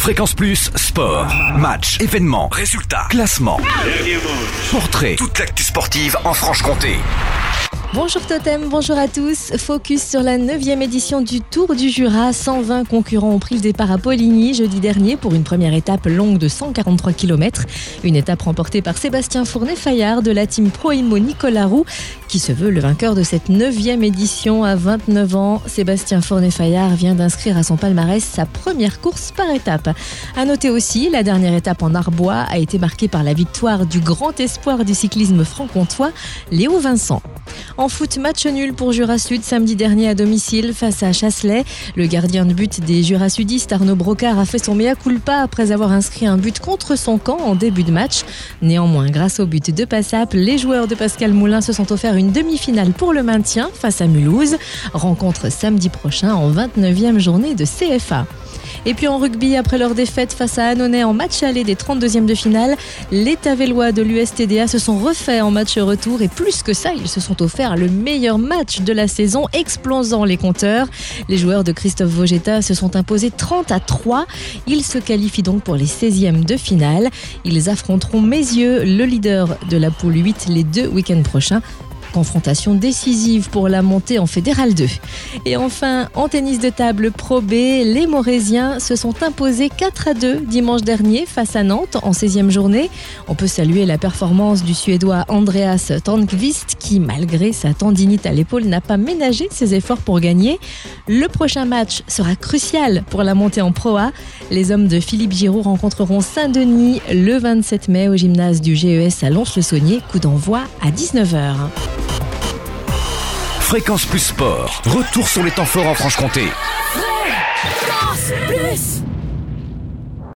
Fréquence Plus, sport, match, événements, résultats, classement, portrait, toute l'actu sportive en Franche-Comté. Bonjour Totem, bonjour à tous. Focus sur la 9e édition du Tour du Jura. 120 concurrents ont pris le départ à Poligny jeudi dernier pour une première étape longue de 143 km. Une étape remportée par Sébastien Fournet-Fayard de la team Proimo Nicolas Roux qui se veut le vainqueur de cette 9e édition à 29 ans. Sébastien Fournet-Fayard vient d'inscrire à son palmarès sa première course par étape. À noter aussi, la dernière étape en Arbois a été marquée par la victoire du grand espoir du cyclisme franc-comtois, Léo Vincent. En foot, match nul pour Jura Sud samedi dernier à domicile face à Chasselet. Le gardien de but des Jura Sudistes, Arnaud Brocard, a fait son mea culpa après avoir inscrit un but contre son camp en début de match. Néanmoins, grâce au but de Passap, les joueurs de Pascal Moulin se sont offerts une demi-finale pour le maintien face à Mulhouse. Rencontre samedi prochain en 29e journée de CFA. Et puis en rugby, après leur défaite face à Annonay en match aller des 32e de finale, les Tavellois de l'USTDA se sont refaits en match retour et plus que ça, ils se sont offerts le meilleur match de la saison, explosant les compteurs. Les joueurs de Christophe Vogetta se sont imposés 30 à 3. Ils se qualifient donc pour les 16e de finale. Ils affronteront Mézieux, le leader de la poule 8, les deux week-ends prochains. Confrontation décisive pour la montée en Fédéral 2. Et enfin, en tennis de table Pro B, les Morésiens se sont imposés 4 à 2 dimanche dernier face à Nantes en 16e journée. On peut saluer la performance du Suédois Andreas Tornqvist qui, malgré sa tendinite à l'épaule, n'a pas ménagé ses efforts pour gagner. Le prochain match sera crucial pour la montée en Pro A. Les hommes de Philippe Giraud rencontreront Saint-Denis le 27 mai au gymnase du GES à Lons-le-Saunier. Coup d'envoi à 19h. Fréquence Plus Sport, retour sur les temps forts en Franche-Comté.